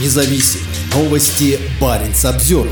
независим. Новости Баренц обзор.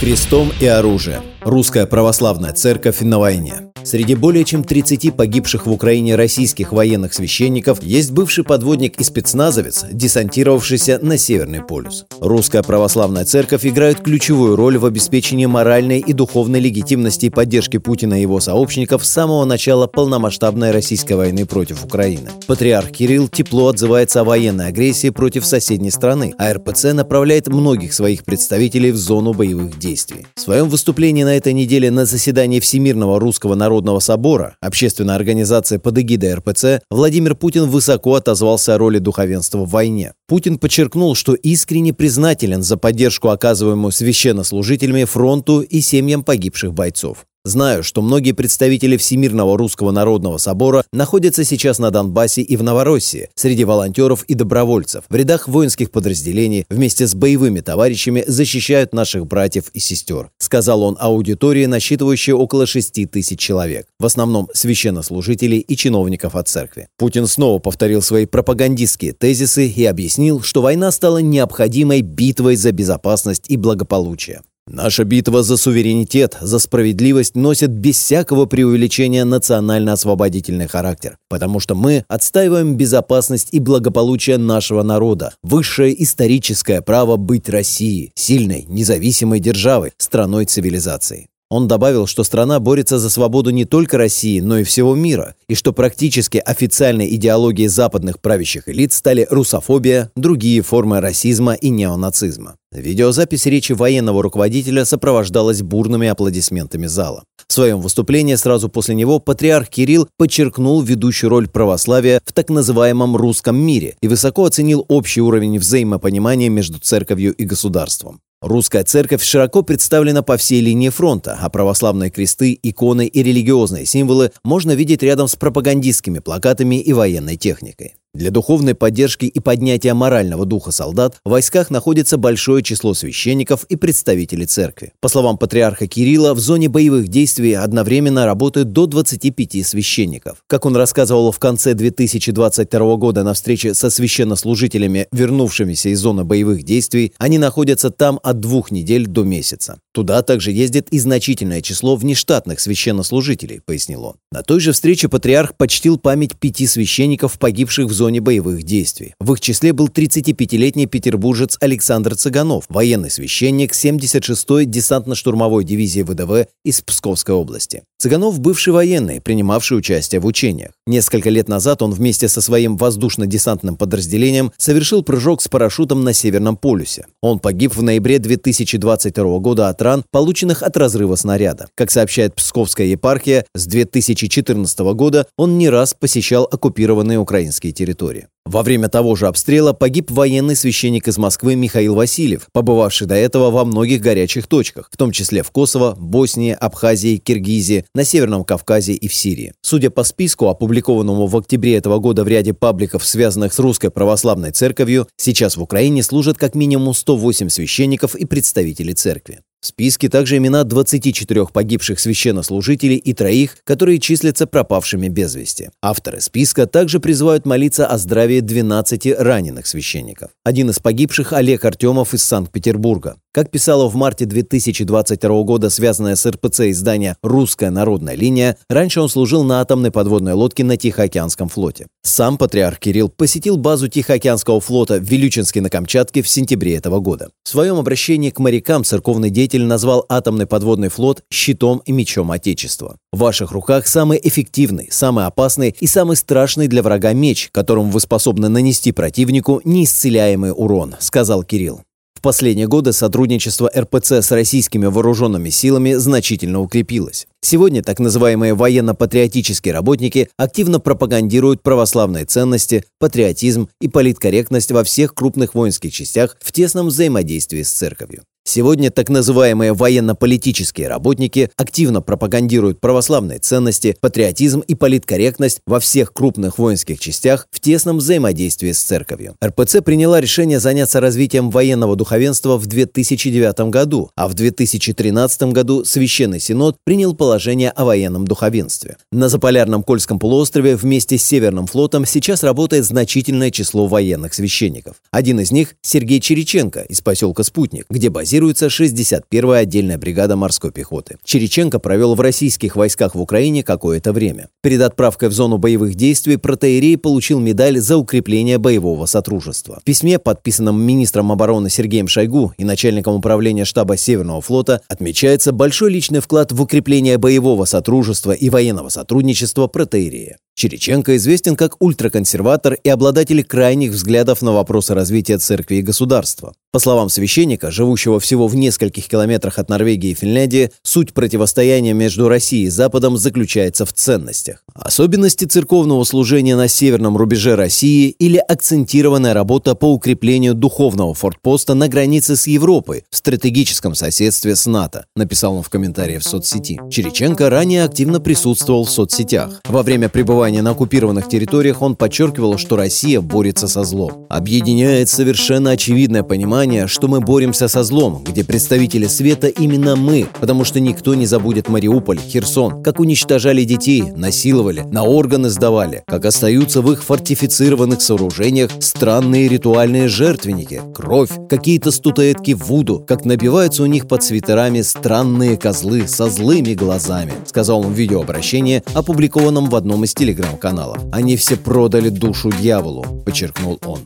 Крестом и оружием. Русская православная церковь на войне. Среди более чем 30 погибших в Украине российских военных священников есть бывший подводник и спецназовец, десантировавшийся на Северный полюс. Русская православная церковь играет ключевую роль в обеспечении моральной и духовной легитимности и поддержки Путина и его сообщников с самого начала полномасштабной российской войны против Украины. Патриарх Кирилл тепло отзывается о военной агрессии против соседней страны, а РПЦ направляет многих своих представителей в зону боевых действий. В своем выступлении на этой неделе на заседании Всемирного русского народного собора, общественной организации под эгидой РПЦ, Владимир Путин высоко отозвался о роли духовенства в войне. Путин подчеркнул, что искренне признателен за поддержку, оказываемую священнослужителями фронту и семьям погибших бойцов. Знаю, что многие представители Всемирного Русского Народного Собора находятся сейчас на Донбассе и в Новороссии, среди волонтеров и добровольцев, в рядах воинских подразделений, вместе с боевыми товарищами защищают наших братьев и сестер, сказал он аудитории, насчитывающей около 6 тысяч человек, в основном священнослужителей и чиновников от церкви. Путин снова повторил свои пропагандистские тезисы и объяснил, что война стала необходимой битвой за безопасность и благополучие. Наша битва за суверенитет, за справедливость носит без всякого преувеличения национально-освободительный характер, потому что мы отстаиваем безопасность и благополучие нашего народа, высшее историческое право быть Россией, сильной, независимой державой, страной цивилизации. Он добавил, что страна борется за свободу не только России, но и всего мира, и что практически официальной идеологией западных правящих элит стали русофобия, другие формы расизма и неонацизма. Видеозапись речи военного руководителя сопровождалась бурными аплодисментами зала. В своем выступлении сразу после него патриарх Кирилл подчеркнул ведущую роль православия в так называемом русском мире и высоко оценил общий уровень взаимопонимания между церковью и государством. Русская церковь широко представлена по всей линии фронта, а православные кресты, иконы и религиозные символы можно видеть рядом с пропагандистскими плакатами и военной техникой. Для духовной поддержки и поднятия морального духа солдат в войсках находится большое число священников и представителей церкви. По словам патриарха Кирилла, в зоне боевых действий одновременно работают до 25 священников. Как он рассказывал в конце 2022 года на встрече со священнослужителями, вернувшимися из зоны боевых действий, они находятся там от двух недель до месяца. Туда также ездит и значительное число внештатных священнослужителей, пояснил он. На той же встрече патриарх почтил память пяти священников, погибших в зоне боевых действий. В их числе был 35-летний петербуржец Александр Цыганов, военный священник 76-й десантно-штурмовой дивизии ВДВ из Псковской области. Цыганов – бывший военный, принимавший участие в учениях. Несколько лет назад он вместе со своим воздушно-десантным подразделением совершил прыжок с парашютом на Северном полюсе. Он погиб в ноябре 2022 года от ран, полученных от разрыва снаряда. Как сообщает Псковская епархия, с 2014 года он не раз посещал оккупированные украинские территории. Во время того же обстрела погиб военный священник из Москвы Михаил Васильев, побывавший до этого во многих горячих точках, в том числе в Косово, Боснии, Абхазии, Киргизии, на Северном Кавказе и в Сирии. Судя по списку, опубликованному в октябре этого года в ряде пабликов, связанных с Русской Православной Церковью, сейчас в Украине служат как минимум 108 священников и представителей церкви. В списке также имена 24 погибших священнослужителей и троих, которые числятся пропавшими без вести. Авторы списка также призывают молиться о здравии 12 раненых священников. Один из погибших – Олег Артемов из Санкт-Петербурга. Как писало в марте 2022 года связанное с РПЦ издание «Русская народная линия», раньше он служил на атомной подводной лодке на Тихоокеанском флоте. Сам патриарх Кирилл посетил базу Тихоокеанского флота в Вилючинске на Камчатке в сентябре этого года. В своем обращении к морякам церковный деятель назвал атомный подводный флот щитом и мечом Отечества. В ваших руках самый эффективный, самый опасный и самый страшный для врага меч, которым вы способны нанести противнику неисцеляемый урон, сказал Кирилл. Последние годы сотрудничество РПЦ с российскими вооруженными силами значительно укрепилось. Сегодня так называемые военно-патриотические работники активно пропагандируют православные ценности, патриотизм и политкорректность во всех крупных воинских частях в тесном взаимодействии с церковью. Сегодня так называемые военно-политические работники активно пропагандируют православные ценности, патриотизм и политкорректность во всех крупных воинских частях в тесном взаимодействии с церковью. РПЦ приняла решение заняться развитием военного духовенства в 2009 году, а в 2013 году Священный Синод принял положение о военном духовенстве. На Заполярном Кольском полуострове вместе с Северным флотом сейчас работает значительное число военных священников. Один из них – Сергей Череченко из поселка Спутник, где базируется базируется 61-я отдельная бригада морской пехоты. Череченко провел в российских войсках в Украине какое-то время. Перед отправкой в зону боевых действий протеерей получил медаль за укрепление боевого сотрудничества. В письме, подписанном министром обороны Сергеем Шойгу и начальником управления штаба Северного флота, отмечается большой личный вклад в укрепление боевого сотрудничества и военного сотрудничества протеерея. Череченко известен как ультраконсерватор и обладатель крайних взглядов на вопросы развития церкви и государства. По словам священника, живущего всего в нескольких километрах от Норвегии и Финляндии, суть противостояния между Россией и Западом заключается в ценностях. Особенности церковного служения на северном рубеже России или акцентированная работа по укреплению духовного фортпоста на границе с Европой в стратегическом соседстве с НАТО, написал он в комментарии в соцсети. Череченко ранее активно присутствовал в соцсетях. Во время пребывания на оккупированных территориях он подчеркивал, что Россия борется со злом. Объединяет совершенно очевидное понимание, что мы боремся со злом, где представители света именно мы, потому что никто не забудет Мариуполь, Херсон, как уничтожали детей, насиловали, на органы сдавали, как остаются в их фортифицированных сооружениях странные ритуальные жертвенники, кровь, какие-то статуэтки Вуду, как набиваются у них под свитерами странные козлы со злыми глазами, сказал он в видеообращении, опубликованном в одном из телеграм-каналов. Они все продали душу дьяволу, подчеркнул он.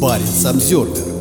Парень Самсервер